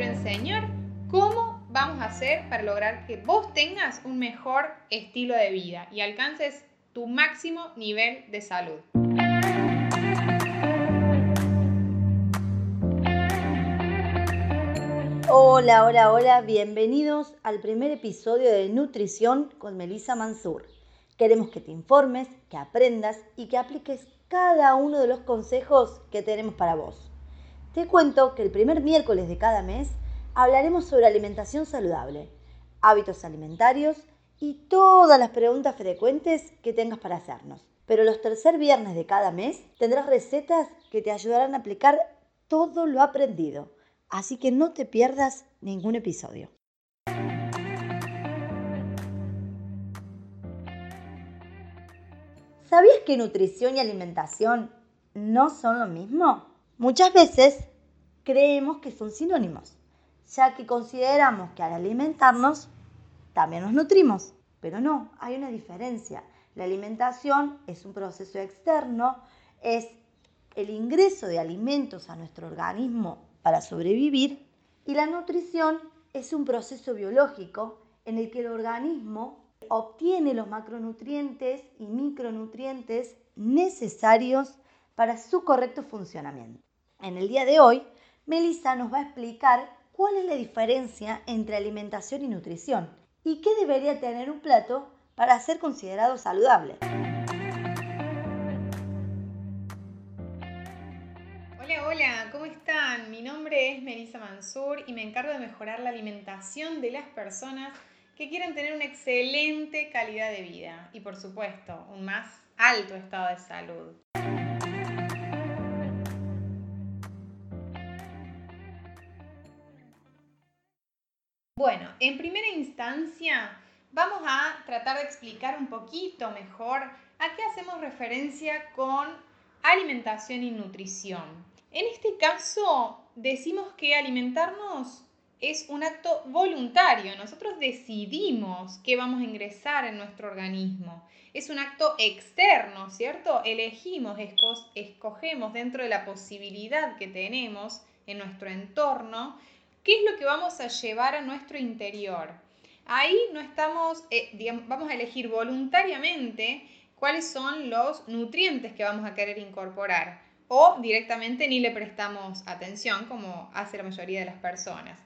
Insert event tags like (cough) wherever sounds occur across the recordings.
quiero enseñar cómo vamos a hacer para lograr que vos tengas un mejor estilo de vida y alcances tu máximo nivel de salud. Hola, hola, hola, bienvenidos al primer episodio de Nutrición con Melissa Mansur. Queremos que te informes, que aprendas y que apliques cada uno de los consejos que tenemos para vos. Te cuento que el primer miércoles de cada mes hablaremos sobre alimentación saludable, hábitos alimentarios y todas las preguntas frecuentes que tengas para hacernos. Pero los tercer viernes de cada mes tendrás recetas que te ayudarán a aplicar todo lo aprendido. Así que no te pierdas ningún episodio. ¿Sabías que nutrición y alimentación no son lo mismo? Muchas veces creemos que son sinónimos, ya que consideramos que al alimentarnos también nos nutrimos, pero no, hay una diferencia. La alimentación es un proceso externo, es el ingreso de alimentos a nuestro organismo para sobrevivir y la nutrición es un proceso biológico en el que el organismo obtiene los macronutrientes y micronutrientes necesarios para su correcto funcionamiento. En el día de hoy, Melissa nos va a explicar cuál es la diferencia entre alimentación y nutrición y qué debería tener un plato para ser considerado saludable. Hola, hola, ¿cómo están? Mi nombre es Melissa Mansur y me encargo de mejorar la alimentación de las personas que quieren tener una excelente calidad de vida y por supuesto un más alto estado de salud. Bueno, en primera instancia vamos a tratar de explicar un poquito mejor a qué hacemos referencia con alimentación y nutrición. En este caso decimos que alimentarnos es un acto voluntario. Nosotros decidimos qué vamos a ingresar en nuestro organismo. Es un acto externo, ¿cierto? Elegimos, escogemos dentro de la posibilidad que tenemos en nuestro entorno ¿Qué es lo que vamos a llevar a nuestro interior? Ahí no estamos, eh, vamos a elegir voluntariamente cuáles son los nutrientes que vamos a querer incorporar o directamente ni le prestamos atención como hace la mayoría de las personas.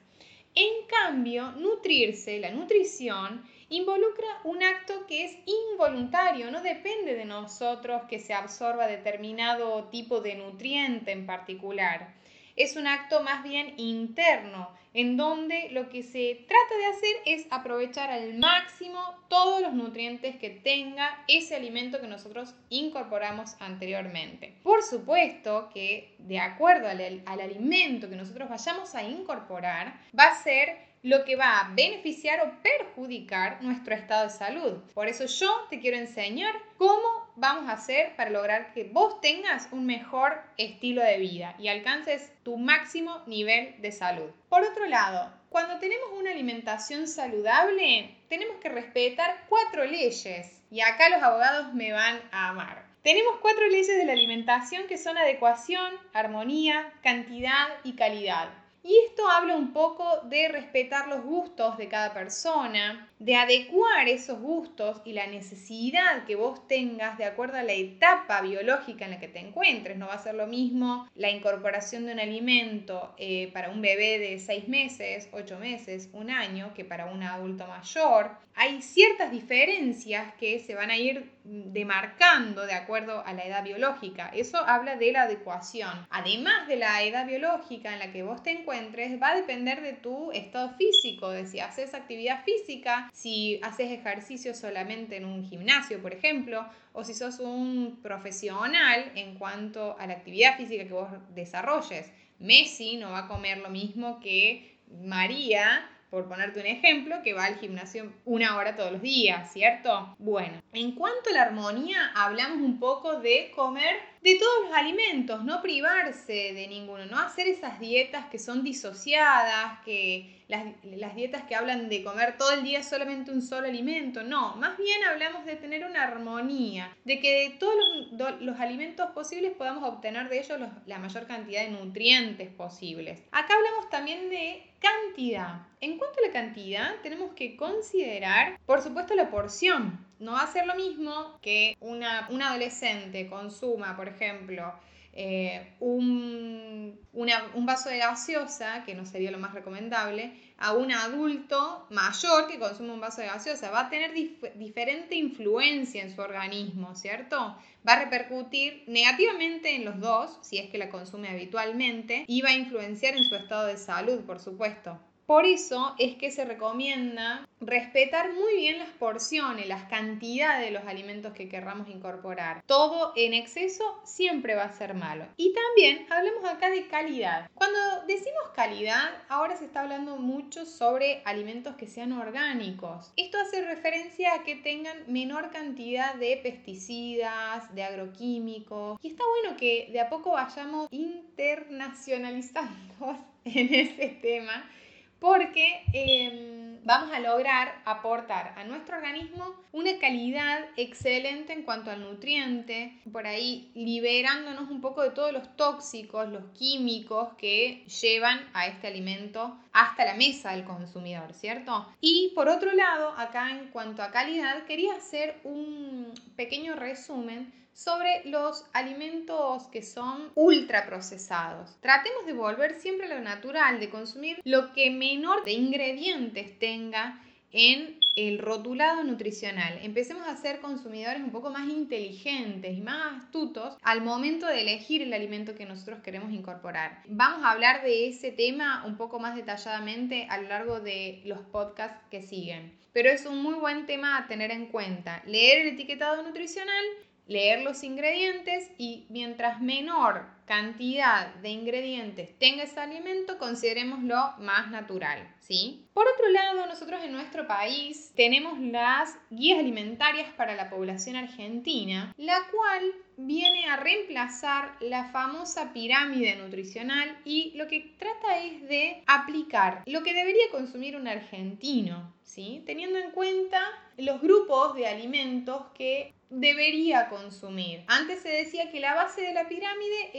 En cambio, nutrirse, la nutrición, involucra un acto que es involuntario, no depende de nosotros que se absorba determinado tipo de nutriente en particular es un acto más bien interno, en donde lo que se trata de hacer es aprovechar al máximo todos los nutrientes que tenga ese alimento que nosotros incorporamos anteriormente. Por supuesto que de acuerdo al, al alimento que nosotros vayamos a incorporar, va a ser lo que va a beneficiar o perjudicar nuestro estado de salud. Por eso yo te quiero enseñar cómo vamos a hacer para lograr que vos tengas un mejor estilo de vida y alcances tu máximo nivel de salud. Por otro lado, cuando tenemos una alimentación saludable, tenemos que respetar cuatro leyes y acá los abogados me van a amar. Tenemos cuatro leyes de la alimentación que son adecuación, armonía, cantidad y calidad. Y esto habla un poco de respetar los gustos de cada persona, de adecuar esos gustos y la necesidad que vos tengas de acuerdo a la etapa biológica en la que te encuentres. No va a ser lo mismo la incorporación de un alimento eh, para un bebé de 6 meses, 8 meses, un año, que para un adulto mayor. Hay ciertas diferencias que se van a ir demarcando de acuerdo a la edad biológica. Eso habla de la adecuación. Además de la edad biológica en la que vos te encuentres, va a depender de tu estado físico, de si haces actividad física, si haces ejercicio solamente en un gimnasio, por ejemplo, o si sos un profesional en cuanto a la actividad física que vos desarrolles. Messi no va a comer lo mismo que María, por ponerte un ejemplo, que va al gimnasio una hora todos los días, ¿cierto? Bueno, en cuanto a la armonía, hablamos un poco de comer de todos los alimentos, no privarse de ninguno, no hacer esas dietas que son disociadas, que las, dietas que hablan de comer todo el día solamente un solo alimento, no, más bien hablamos de tener una armonía, de que de todos los, alimentos posibles podamos obtener de ellos la mayor cantidad de nutrientes posibles. Acá hablamos también de cantidad. En cuanto a la cantidad, tenemos que considerar, por supuesto, la porción. No va a ser lo mismo que una, un adolescente consuma, por ejemplo, eh, un, un, vaso de gaseosa, que no sería lo más recomendable, a un adulto mayor que consume un vaso de gaseosa. Va a tener diferente influencia en su organismo, ¿cierto? Va a repercutir negativamente en los dos, si es que la consume habitualmente, y va a influenciar en su estado de salud, por supuesto. Por eso es que se recomienda respetar muy bien las porciones, las cantidades de los alimentos que querramos incorporar. Todo en exceso siempre va a ser malo. Y también hablemos acá de calidad. Cuando decimos calidad, ahora se está hablando mucho sobre alimentos que sean orgánicos. Esto hace referencia a que tengan menor cantidad de pesticidas, de agroquímicos. Y está bueno que de a poco vayamos internacionalizando (laughs) en ese tema porque em, vamos a lograr aportar a nuestro organismo una calidad excelente en cuanto al nutriente, por ahí liberándonos un poco de todos los tóxicos, los químicos que llevan a este alimento hasta la mesa del consumidor, ¿cierto? Y por otro lado, acá en cuanto a calidad, quería hacer un pequeño resumen sobre los alimentos que son ultraprocesados. Tratemos de volver siempre a lo natural, de consumir lo que menor de ingredientes tenga en el rotulado nutricional. Empecemos a ser consumidores un poco más inteligentes y más astutos al momento de elegir el alimento que nosotros queremos incorporar. Vamos a hablar de ese tema un poco más detalladamente a lo largo de los podcasts que siguen. Pero es un muy buen tema a tener en cuenta. Leer el etiquetado nutricional leer los ingredientes y mientras menor cantidad de ingredientes tenga ese alimento, considerémoslo más natural, ¿sí? Por otro lado, nosotros en nuestro país tenemos las guías alimentarias para la población argentina, la cual viene a reemplazar la famosa pirámide nutricional y lo que trata es de aplicar lo que debería consumir un argentino, ¿sí? Teniendo en cuenta los grupos de alimentos que debería consumir. Antes se decía que la base de la pirámide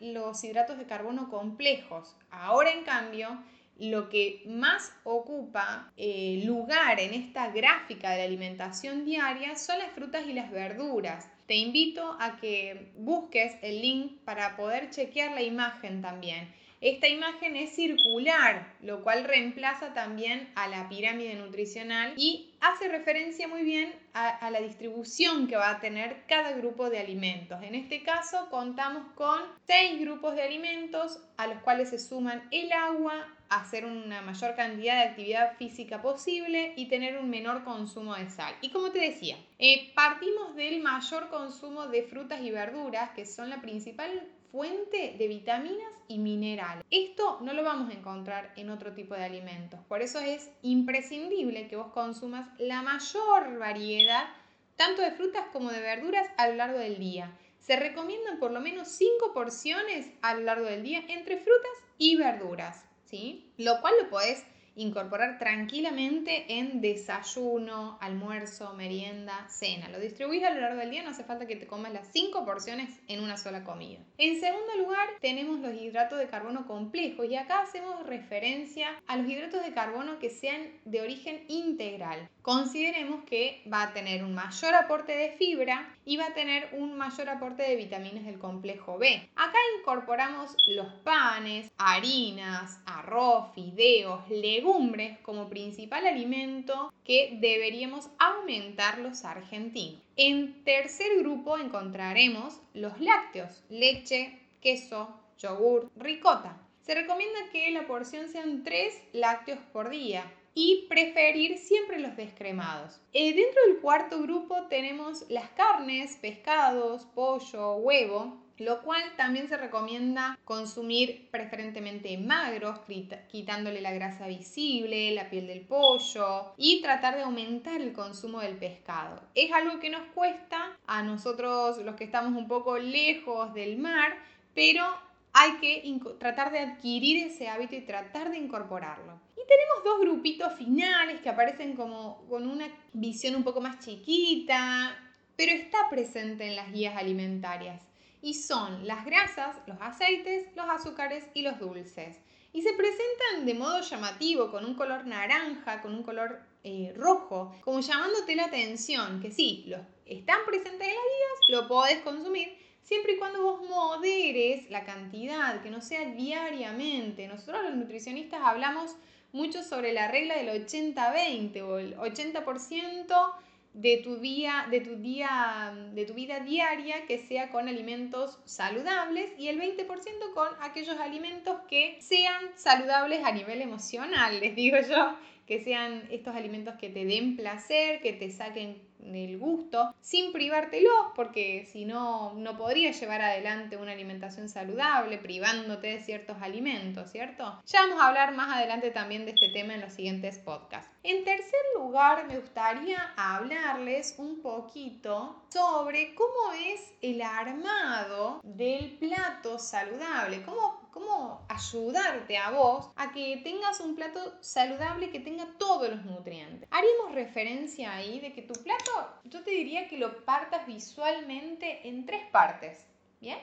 los hidratos de carbono complejos. Ahora, en cambio, lo que más ocupa eh, lugar en esta gráfica de la alimentación diaria son las frutas y las verduras. Te invito a que busques el link para poder chequear la imagen también. Esta imagen es circular, lo cual reemplaza también a la pirámide nutricional y hace referencia muy bien a, la distribución que va a tener cada grupo de alimentos. En este caso contamos con seis grupos de alimentos a los cuales se suman el agua, hacer una mayor cantidad de actividad física posible y tener un menor consumo de sal. Y como te decía, eh, partimos del mayor consumo de frutas y verduras, que son la principal fuente de vitaminas y minerales. Esto no lo vamos a encontrar en otro tipo de alimentos. Por eso es imprescindible que vos consumas la mayor variedad tanto de frutas como de verduras a lo largo del día. Se recomiendan por lo menos 5 porciones a lo largo del día entre frutas y verduras, ¿sí? Lo cual lo podés incorporar tranquilamente en desayuno, almuerzo, merienda, cena. Lo distribuís a lo largo del día, no hace falta que te comas las 5 porciones en una sola comida. En segundo lugar, tenemos los hidratos de carbono complejos y acá hacemos referencia a los hidratos de carbono que sean de origen integral. Consideremos que va a tener un mayor aporte de fibra y va a tener un mayor aporte de vitaminas del complejo B. Acá incorporamos los panes, harinas, arroz, fideos, legumbres, como principal alimento que deberíamos aumentar los argentinos. En tercer grupo encontraremos los lácteos, leche, queso, yogur, ricota. Se recomienda que la porción sean 3 lácteos por día y preferir siempre los descremados. Eh, dentro del cuarto grupo tenemos las carnes, pescados, pollo, huevo, lo cual también se recomienda consumir preferentemente magros, quitándole la grasa visible, la piel del pollo y tratar de aumentar el consumo del pescado. Es algo que nos cuesta a nosotros los que estamos un poco lejos del mar, pero hay que tratar de adquirir ese hábito y tratar de incorporarlo. Y tenemos dos grupitos finales que aparecen como con una visión un poco más chiquita, pero está presente en las guías alimentarias y son las grasas, los aceites, los azúcares y los dulces. y se presentan de modo llamativo, con un color naranja, con un color eh, rojo, como llamándote la atención, que sí, los están presentes en las guías, lo podés consumir, siempre y cuando vos moderes la cantidad, que no sea diariamente. Nosotros los nutricionistas hablamos mucho sobre la regla del 80-20 o el 80% de tu día, de tu día, de tu vida diaria que sea con alimentos saludables y el 20% con aquellos alimentos que sean saludables a nivel emocional, les digo yo, que sean estos alimentos que te den placer, que te saquen el gusto, sin privártelo, porque si no, no podrías llevar adelante una alimentación saludable, privándote de ciertos alimentos, ¿cierto? Ya vamos a hablar más adelante también de este tema en los siguientes podcasts. En tercer lugar, me gustaría hablarles un poquito sobre cómo es el armado del plato saludable, cómo cómo ayudarte a vos a que tengas un plato saludable que tenga todos los nutrientes. Haríamos referencia ahí de que tu plato, yo te diría que lo partas visualmente en tres partes, ¿bien?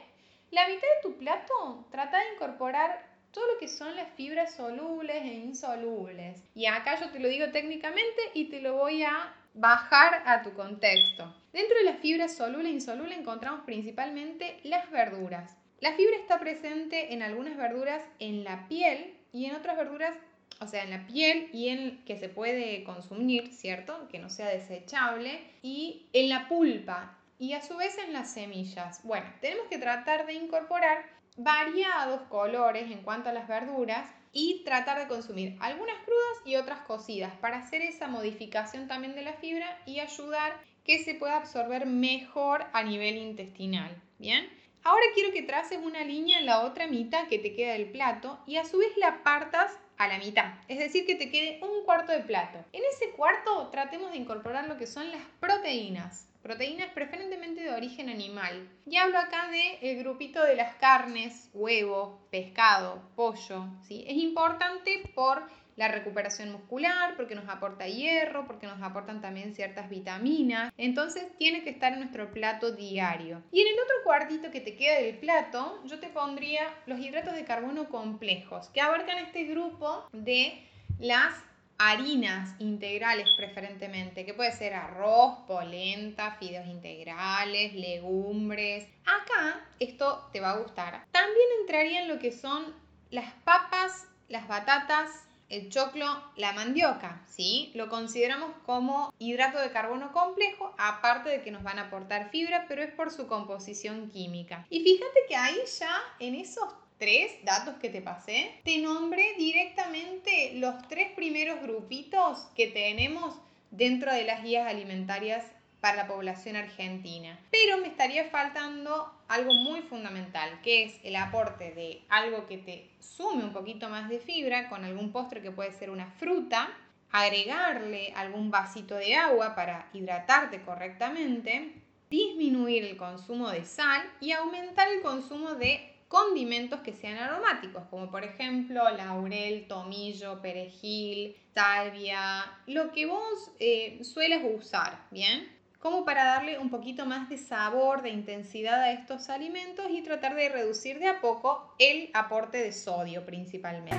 La mitad de tu plato trata de incorporar todo lo que son las fibras solubles e insolubles. Y acá yo te lo digo técnicamente y te lo voy a bajar a tu contexto. Dentro de las fibras solubles e insolubles encontramos principalmente las verduras. La fibra está presente en algunas verduras en la piel y en otras verduras, o sea, en la piel y en que se puede consumir, ¿cierto? Que no sea desechable y en la pulpa y a su vez en las semillas. Bueno, tenemos que tratar de incorporar variados colores en cuanto a las verduras y tratar de consumir algunas crudas y otras cocidas para hacer esa modificación también de la fibra y ayudar que se pueda absorber mejor a nivel intestinal. Bien, Ahora quiero que traces una línea en la otra mitad que te queda del plato y a su vez la partas a la mitad, es decir, que te quede un cuarto de plato. En ese cuarto tratemos de incorporar lo que son las proteínas, proteínas preferentemente de origen animal. Y hablo acá del el grupito de las carnes, huevo, pescado, pollo. ¿sí? Es importante por la recuperación muscular, porque nos aporta hierro, porque nos aportan también ciertas vitaminas. Entonces tiene que estar en nuestro plato diario. Y en el otro cuartito que te queda del plato, yo te pondría los hidratos de carbono complejos, que abarcan este grupo de las harinas integrales preferentemente, que puede ser arroz, polenta, fideos integrales, legumbres. Acá esto te va a gustar. También entrarían lo que son las papas, las batatas, el choclo, la mandioca, ¿sí? Lo consideramos como hidrato de carbono complejo, aparte de que nos van a aportar fibra, pero es por su composición química. Y fíjate que ahí ya en esos tres datos que te pasé, te nombré directamente los tres primeros grupitos que tenemos dentro de las guías alimentarias para la población argentina. Pero me estaría faltando algo muy fundamental, que es el aporte de algo que te sume un poquito más de fibra con algún postre que puede ser una fruta, agregarle algún vasito de agua para hidratarte correctamente, disminuir el consumo de sal y aumentar el consumo de condimentos que sean aromáticos, como por ejemplo laurel, tomillo, perejil, salvia, lo que vos eh, sueles usar, ¿bien? Como para darle un poquito más de sabor, de intensidad a estos alimentos y tratar de reducir de a poco el aporte de sodio principalmente.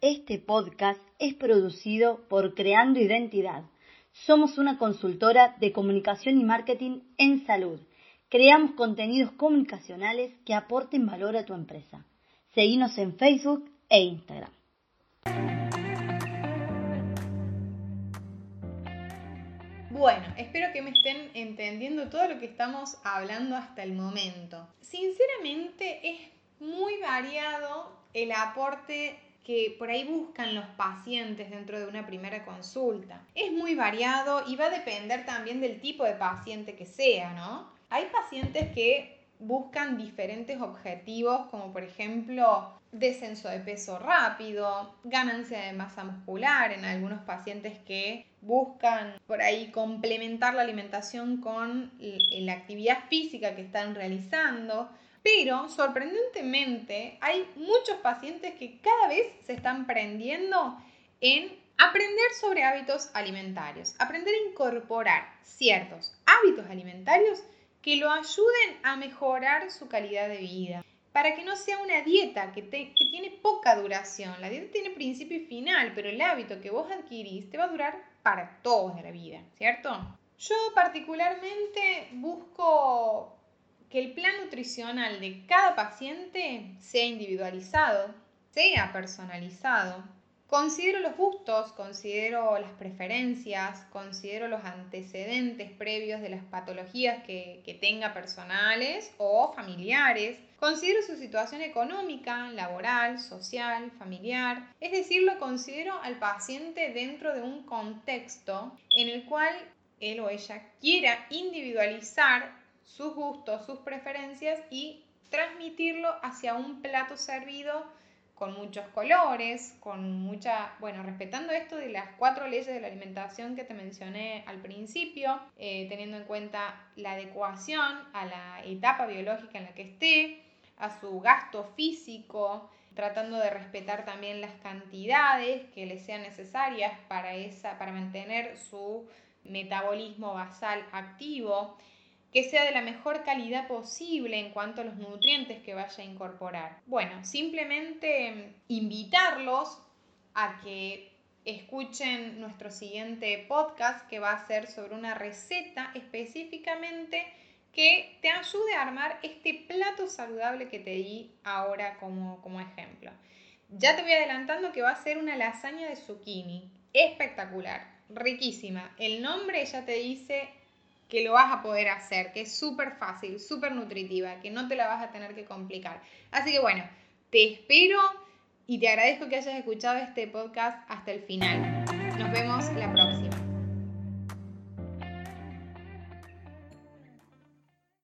Este podcast es producido por Creando Identidad. Somos una consultora de comunicación y marketing en salud. Creamos contenidos comunicacionales que aporten valor a tu empresa. Seguimos en Facebook e Instagram. Bueno, espero que me estén entendiendo todo lo que estamos hablando hasta el momento. Sinceramente es muy variado el aporte que por ahí buscan los pacientes dentro de una primera consulta. Es muy variado y va a depender también del tipo de paciente que sea, ¿no? Hay pacientes que buscan diferentes objetivos como por ejemplo descenso de peso rápido, ganancia de masa muscular en algunos pacientes que buscan por ahí complementar la alimentación con la actividad física que están realizando. Pero sorprendentemente hay muchos pacientes que cada vez se están prendiendo en aprender sobre hábitos alimentarios, aprender a incorporar ciertos hábitos alimentarios que lo ayuden a mejorar su calidad de vida. Para que no sea una dieta que, tiene poca duración. La dieta tiene principio y final, pero el hábito que vos adquirís te va a durar para toda la vida, ¿cierto? Yo particularmente busco que el plan nutricional de cada paciente sea individualizado, sea personalizado. Considero los gustos, considero las preferencias, considero los antecedentes previos de las patologías que, que, tenga personales o familiares. Considero su situación económica, laboral, social, familiar. Es decir, lo considero al paciente dentro de un contexto en el cual él o ella quiera individualizar sus gustos, sus preferencias y transmitirlo hacia un plato servido con muchos colores, con mucha, bueno, respetando esto de las cuatro leyes de la alimentación que te mencioné al principio, eh, teniendo en cuenta la adecuación a la etapa biológica en la que esté, a su gasto físico, tratando de respetar también las cantidades que le sean necesarias para, esa, para mantener su metabolismo basal activo que sea de la mejor calidad posible en cuanto a los nutrientes que vaya a incorporar. Bueno, simplemente invitarlos a que escuchen nuestro siguiente podcast que va a ser sobre una receta específicamente que te ayude a armar este plato saludable que te di ahora como, como ejemplo. Ya te voy adelantando que va a ser una lasaña de zucchini. Espectacular, riquísima. El nombre ya te dice que lo vas a poder hacer, que es súper fácil, súper nutritiva, que no te la vas a tener que complicar. Así que bueno, te espero y te agradezco que hayas escuchado este podcast hasta el final. Nos vemos la próxima.